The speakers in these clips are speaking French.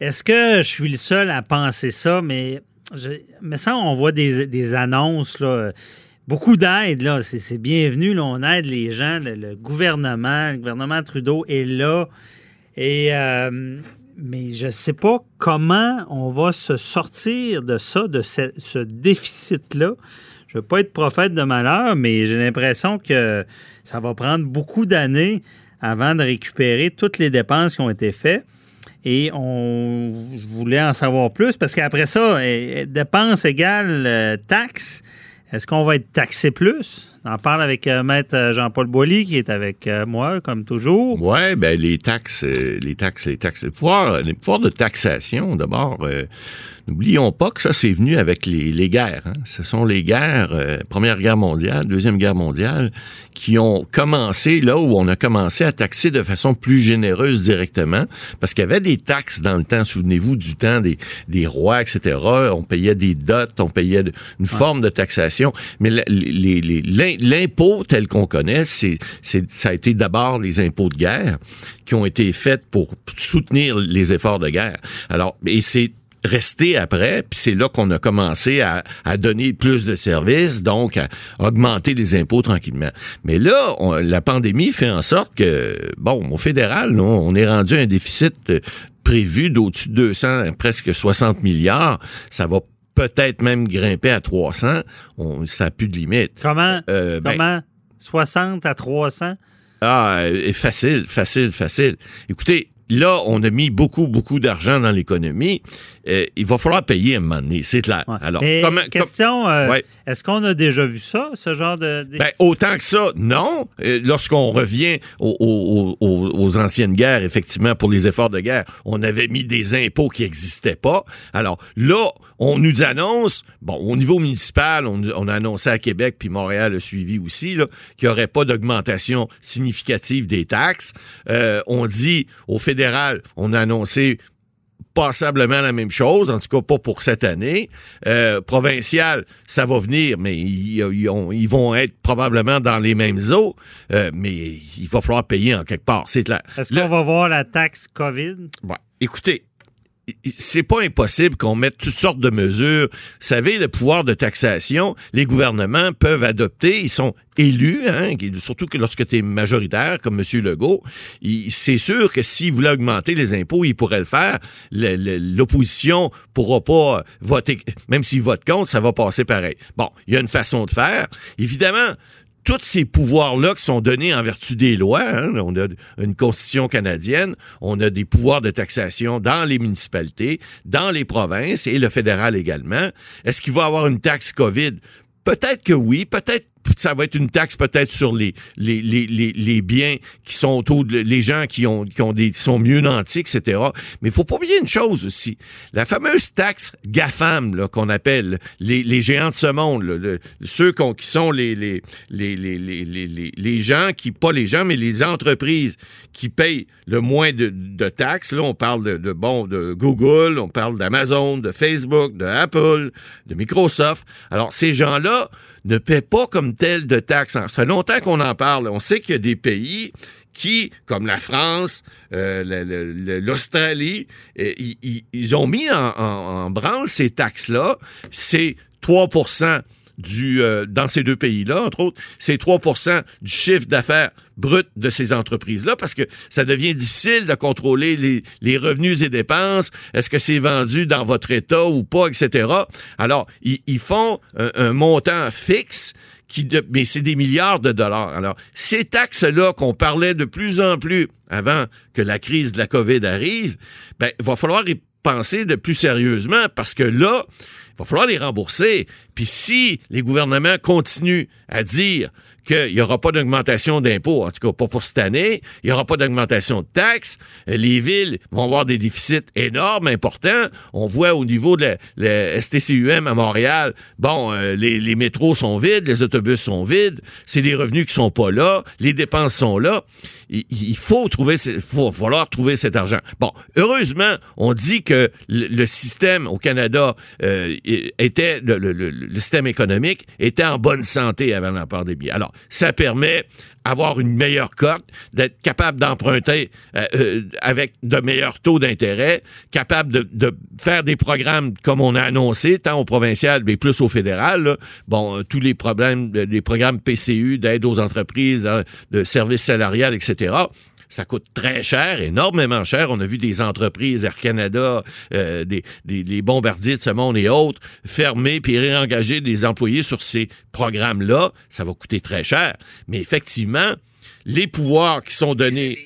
Est-ce que je suis le seul à penser ça, mais, ça, on voit des, annonces, beaucoup d'aide, c'est, bienvenu, on aide les gens, le, le gouvernement, le gouvernement Trudeau est là, et, euh, mais je ne sais pas comment on va se sortir de ça, de ce, ce déficit-là. Je ne veux pas être prophète de malheur, mais j'ai l'impression que ça va prendre beaucoup d'années avant de récupérer toutes les dépenses qui ont été faites. Et on je voulais en savoir plus parce qu'après ça, eh, dépenses égales euh, taxes. Est-ce qu'on va être taxé plus? On en parle avec euh, Maître Jean-Paul Boilly, qui est avec euh, moi, comme toujours. Oui, ben les taxes, euh, les taxes, les taxes, les pouvoirs, les pouvoirs de taxation, d'abord, euh, n'oublions pas que ça, c'est venu avec les, les guerres. hein. Ce sont les guerres, euh, Première Guerre mondiale, Deuxième Guerre mondiale, qui ont commencé là où on a commencé à taxer de façon plus généreuse directement, parce qu'il y avait des taxes dans le temps, souvenez-vous du temps des, des rois, etc. On payait des dots, on payait de- une forme de taxation, mais les- les- l'impôt tel qu'on connaît, c'est, ça a été d'abord les impôts de guerre qui ont été faits pour soutenir les efforts de guerre. Alors, et c'est resté après, puis c'est là qu'on a commencé à, donner plus de services, donc à augmenter les impôts tranquillement. Mais là, la pandémie fait en sorte que, bon, au fédéral, on est rendu à un déficit euh, prévu d'au-dessus de 200, presque 60 milliards. Ça va peut-être même grimper à 300. On, ça n'a plus de limite. Comment? Euh, ben, comment? 60 à 300? Ah, euh, facile, facile, facile. Écoutez, là, on a mis beaucoup, beaucoup d'argent dans l'économie. Euh, il va falloir payer un moment donné, c'est clair. Ouais. Alors, Mais comment- question, euh, Ouais. est-ce qu'on a déjà vu ça, ce genre de... Ben, autant que ça, non. Euh, Lorsqu'on revient aux, aux- aux- aux anciennes guerres, effectivement, pour les efforts de guerre, on avait mis des impôts qui n'existaient pas. Alors là, on nous annonce, bon, au niveau municipal, on, on a annoncé à Québec, puis Montréal a suivi aussi, qu'il n'y aurait pas d'augmentation significative des taxes. On dit au fédéral, on a annoncé passablement la même chose, en tout cas pas pour cette année. Euh, provincial, ça va venir, mais ils, ils ont- ils vont être probablement dans les mêmes eaux, euh, mais il va falloir payer en quelque part, c'est clair. Est-ce qu'on va voir la taxe COVID? Bon, écoutez, c'est pas impossible qu'on mette toutes sortes de mesures. Vous savez, le pouvoir de taxation, les gouvernements peuvent adopter, ils sont élus, hein, surtout que lorsque tu es majoritaire, comme M. Legault, c'est sûr que s'il voulait augmenter les impôts, il pourrait le faire. L'opposition pourra pas voter, même s'il vote contre, ça va passer pareil. Bon, il y a une façon de faire. Évidemment, tous ces pouvoirs-là qui sont donnés en vertu des lois, hein, on a une constitution canadienne, on a des pouvoirs de taxation dans les municipalités, dans les provinces et le fédéral également. Est-ce qu'il va avoir une taxe COVID? Peut-être que oui, peut-être ça va être une taxe peut-être sur les, les, les, les, les biens qui sont autour de les gens qui ont qui ont des qui sont mieux nantis, etc. Mais il faut pas oublier une chose aussi. La fameuse taxe GAFAM qu'on appelle les, les géants de ce monde, là, le- ceux qu'on- qui sont les, les, les, les, les- les gens qui, pas les gens, mais les entreprises qui payent le moins de, de taxes. Là, on parle de, de bon de Google, on parle d'Amazon, de Facebook, de Apple, de Microsoft. Alors, ces gens-là ne paient pas comme tel de taxes. Ça longtemps qu'on en parle. On sait qu'il y a des pays qui, comme la France, euh, l'Australie, ils, ont mis en branle ces taxes-là. C'est 3 du, euh, dans ces deux pays-là, entre autres, c'est 3% du chiffre d'affaires brut de ces entreprises-là, parce que ça devient difficile de contrôler les, les revenus et dépenses. Est-ce que c'est vendu dans votre État ou pas, etc. Alors, ils, font un, un montant fixe qui de- mais c'est des milliards de dollars. Alors, ces taxes-là qu'on parlait de plus en plus avant que la crise de la COVID arrive, ben, il va falloir penser de plus sérieusement parce que là, il va falloir les rembourser. Puis si les gouvernements continuent à dire qu'il n'y aura pas d'augmentation d'impôts, en tout cas pas pour cette année. Il n'y aura pas d'augmentation de taxes. Les villes vont avoir des déficits énormes, importants. On voit au niveau de la, la STCUM à Montréal, bon, euh, les, les métros sont vides, les autobus sont vides, c'est des revenus qui sont pas là, les dépenses sont là. Il, il faut trouver, faut falloir trouver cet argent. Bon, heureusement, on dit que le, le système au Canada euh, était le- le- le système économique était en bonne santé avant la pandémie. Alors, ça permet avoir une meilleure cote, d'être capable d'emprunter euh, euh, avec de meilleurs taux d'intérêt, capable de, faire des programmes comme on a annoncé, tant au provincial, mais plus au fédéral. Bon, euh, tous les problèmes, les programmes PCU, d'aide aux entreprises, de, de services salariales, etc. Ça coûte très cher, énormément cher. On a vu des entreprises, Air Canada, euh, des, des- les bombardiers de ce monde et autres, fermer puis réengager des employés sur ces programmes-là. Ça va coûter très cher. Mais effectivement, les pouvoirs qui sont donnés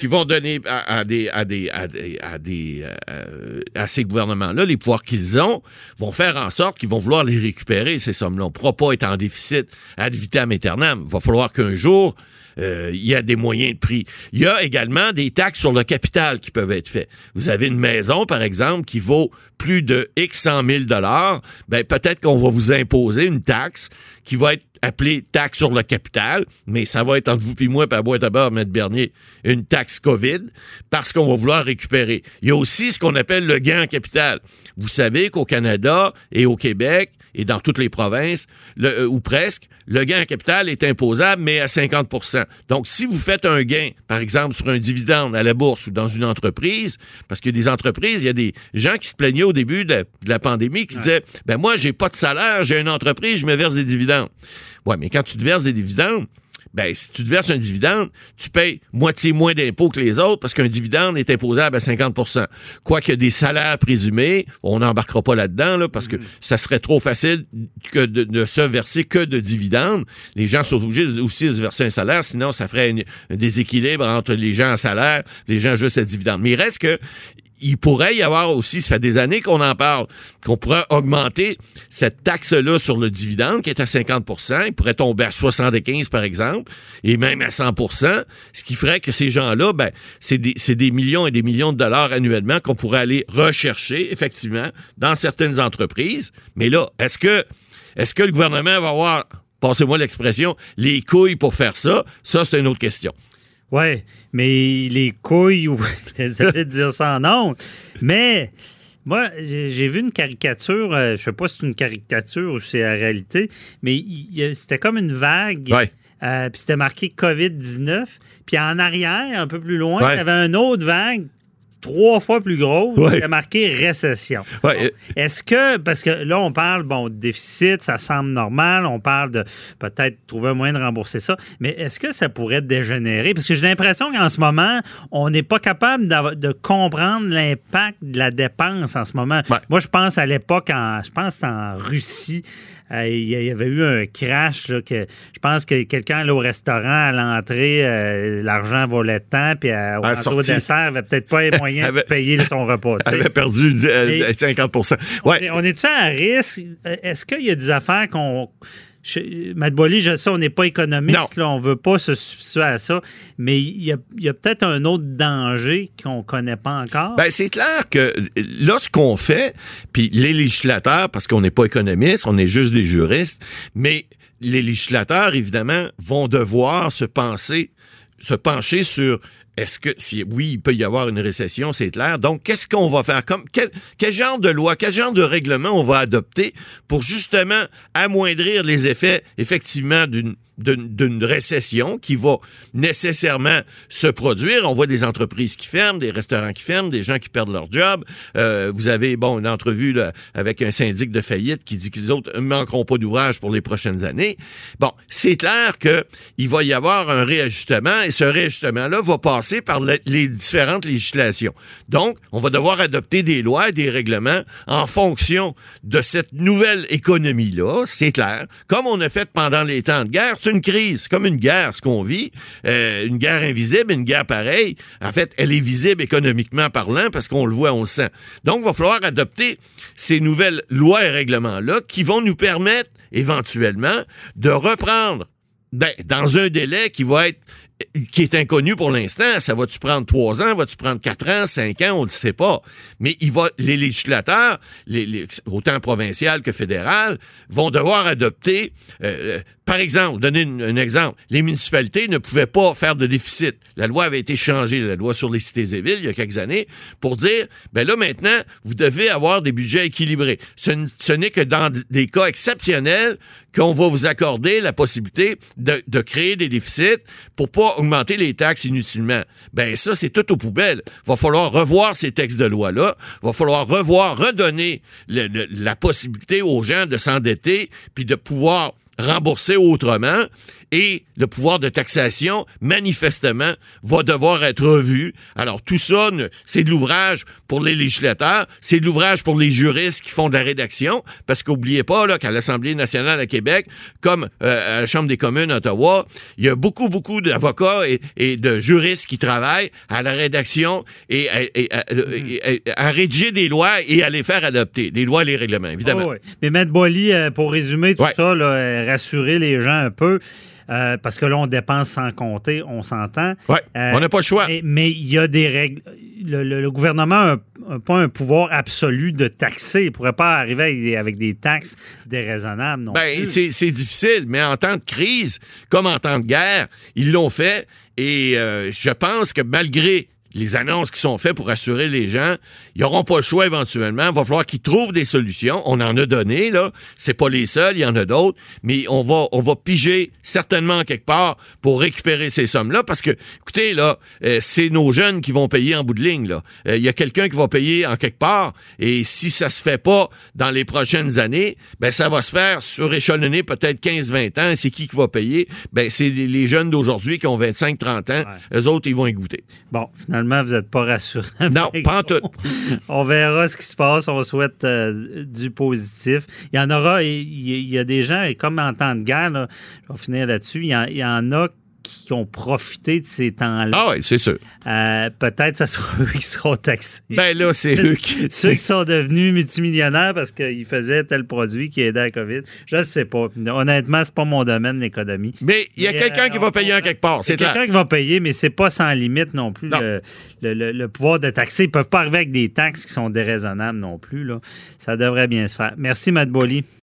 qui vont donner à, à des à des à des à, des, euh, à ces gouvernements-là les pouvoirs qu'ils ont vont faire en sorte qu'ils vont vouloir les récupérer ces sommes-là. On ne pourra pas être en déficit ad vitam aeternam. Il va falloir qu'un jour euh, il y a des moyens de prix. Il y a également des taxes sur le capital qui peuvent être faites. Vous avez une maison, par exemple, qui vaut plus de X 100 000 dollars. Ben, peut-être qu'on va vous imposer une taxe qui va être appelée taxe sur le capital, mais ça va être entre vous et moi, à boîte à beurre, M. Bernier, une taxe COVID, parce qu'on va vouloir récupérer. Il y a aussi ce qu'on appelle le gain en capital. Vous savez qu'au Canada et au Québec, et dans toutes les provinces, euh, ou presque, le gain en capital est imposable, mais à 50% Donc, si vous faites un gain, par exemple, sur un dividende à la bourse ou dans une entreprise, parce qu'il y a des entreprises, il y a des gens qui se plaignaient au début de la, de la pandémie, qui disaient, ben moi, j'ai pas de salaire, j'ai une entreprise, je me verse des dividendes. Ouais, mais quand tu te verses des dividendes, ben, si tu te verses un dividende, tu payes moitié moins d'impôts que les autres parce qu'un dividende est imposable à 50% Quoique des salaires présumés, on n'embarquera pas là-dedans, là, parce que ça serait trop facile que de ne se verser que de dividendes. Les gens sont obligés aussi de se verser un salaire, sinon ça ferait une- un déséquilibre entre les gens à salaire, les gens juste à dividendes. Mais il reste que il pourrait y avoir aussi, ça fait des années qu'on en parle, qu'on pourrait augmenter cette taxe-là sur le dividende qui est à 50% Il pourrait tomber à 75% par exemple, et même à 100% ce qui ferait que ces gens-là, ben, c'est des, des millions et des millions de dollars annuellement qu'on pourrait aller rechercher, effectivement, dans certaines entreprises. Mais là, est-ce que, est-ce que le gouvernement va avoir, passez-moi l'expression, les couilles pour faire ça? Ça, c'est une autre question. Oui, mais les couilles, ou désolé de dire ça en nom, mais moi, j'ai vu une caricature, euh, je sais pas si c'est une caricature ou si c'est la réalité, mais c'était comme une vague. Ouais. euh, puis c'était marqué COVID-19. Puis en arrière, un peu plus loin, Ouais. il y avait une autre vague trois fois plus grosse, Ouais. c'était marqué récession. Ouais, euh, Est-ce que, parce que là, on parle, bon, de déficit, ça semble normal, on parle de peut-être trouver un moyen de rembourser ça, mais est-ce que ça pourrait dégénérer? Parce que j'ai l'impression qu'en ce moment, on n'est pas capable de comprendre l'impact de la dépense en ce moment. Ouais. Moi, je pense à l'époque, en, je pense en Russie, euh, il y avait eu un crash, là, que je pense que quelqu'un allait au restaurant, à l'entrée, euh, l'argent volait tant, puis au À au dessert, il avait peut-être pas les Avait- de payer son repas. sais. avait perdu euh, Mais- 50 On Ouais. est- On est-tu à risque? Est-ce qu'il y a des affaires qu'on. Matt Boily, je sais, on n'est pas économiste, là, on veut pas se substituer à ça, mais il y a, peut-être un autre danger qu'on connaît pas encore. Ben, c'est clair que là, ce qu'on fait, puis les législateurs, parce qu'on n'est pas économistes, on est juste des juristes, mais les législateurs, évidemment, vont devoir se penser, se pencher sur est-ce que, si, oui, il peut y avoir une récession, c'est clair. Donc, qu'est-ce qu'on va faire? Quel, genre de loi, quel genre de règlement on va adopter pour justement amoindrir les effets, effectivement, d'une récession qui va nécessairement se produire? On voit des entreprises qui ferment, des restaurants qui ferment, des gens qui perdent leur job. Euh, vous avez, bon, une entrevue avec un syndic de faillite qui dit que les autres ne manqueront pas d'ouvrage pour les prochaines années. Bon, c'est clair que il va y avoir un réajustement et ce réajustement-là va passer par le- les différentes législations. Donc, on va devoir adopter des lois et des règlements en fonction de cette nouvelle économie-là, c'est clair. Comme on a fait pendant les temps de guerre, c'est une crise, comme une guerre, ce qu'on vit. Euh, une guerre invisible, une guerre pareille. En fait, elle est visible économiquement parlant parce qu'on le voit, on le sent. Donc, il va falloir adopter ces nouvelles lois et règlements-là qui vont nous permettre éventuellement de reprendre ben, dans un délai qui va être qui est inconnu pour l'instant. Ça va-tu prendre trois ans, va-tu prendre quatre ans, cinq ans, on ne sait pas. Mais il va, les législateurs, les, autant provincial que fédéral, vont devoir adopter, euh, par exemple, donner un exemple, les municipalités ne pouvaient pas faire de déficit. La loi avait été changée, la loi sur les cités et villes, il y a quelques années, pour dire, ben là maintenant, vous devez avoir des budgets équilibrés. Ce, n'est que dans des cas exceptionnels qu'on va vous accorder la possibilité de, créer des déficits pour pas augmenter les taxes inutilement. Ben ça, c'est tout aux poubelles. Va falloir revoir ces textes de loi-là. Va falloir revoir, redonner la possibilité aux gens de s'endetter puis de pouvoir rembourser autrement et le pouvoir de taxation, manifestement, va devoir être revu. Alors, tout ça, c'est de l'ouvrage pour les législateurs, c'est de l'ouvrage pour les juristes qui font de la rédaction, parce qu'oubliez pas là, qu'à l'Assemblée nationale à Québec, comme euh, à la Chambre des communes à Ottawa, il y a beaucoup, beaucoup d'avocats et, et, de juristes qui travaillent à la rédaction et à, et, et, à, rédiger des lois et à les faire adopter, des lois et les règlements, évidemment. Oh, oui. Mais Maître Boily, euh, pour résumer tout ouais. ça, là, rassurer les gens un peu, euh, parce que là, on dépense sans compter, on s'entend. Oui, euh, on n'a pas le choix. Mais il y a des règles. Le, le, le gouvernement n'a pas un pouvoir absolu de taxer. Il ne pourrait pas arriver avec, avec des taxes déraisonnables non ben, C'est difficile, mais en temps de crise, comme en temps de guerre, ils l'ont fait. Et euh, je pense que malgré les annonces qui sont faites pour assurer les gens, ils n'auront pas le choix éventuellement. Il va falloir qu'ils trouvent des solutions. On en a donné, là. C'est pas les seuls, il y en a d'autres. Mais on va, on va piger certainement quelque part pour récupérer ces sommes-là. Parce que, écoutez, là, euh, c'est nos jeunes qui vont payer en bout de ligne, là. Il euh, y a quelqu'un qui va payer en quelque part. Et si ça se fait pas dans les prochaines années, ben, ça va se faire suréchelonner peut-être 15-20 ans. C'est qui qui va payer? Ben, c'est les jeunes d'aujourd'hui qui ont 25-30 ans. Ouais. Eux autres, ils vont y goûter. Bon, finalement, vous n'êtes pas rassurant. Non, pas en tout. On verra ce qui se passe. On souhaite euh, du positif. Il y en aura, il y, il y, a des gens, et comme en temps de guerre, là, je vais finir là-dessus, il, il y, en a qui ont profité de ces temps-là. Ah oui, c'est sûr. Euh, Peut-être ça sera eux qui seront taxés. Ben là, c'est eux qui... Ceux qui sont devenus multimillionnaires parce qu'ils faisaient tel produit qui aidait à la COVID. Je ne sais pas. Honnêtement, c'est pas mon domaine, l'économie. Mais il y a quelqu'un euh, qui va payer en quelque part, c'est quelqu'un qui va payer, mais c'est pas sans limite non plus non. Le, le, le, le, pouvoir de taxer. Ils peuvent pas arriver avec des taxes qui sont déraisonnables non plus. Là. Ça devrait bien se faire. Merci, Matt Bolly.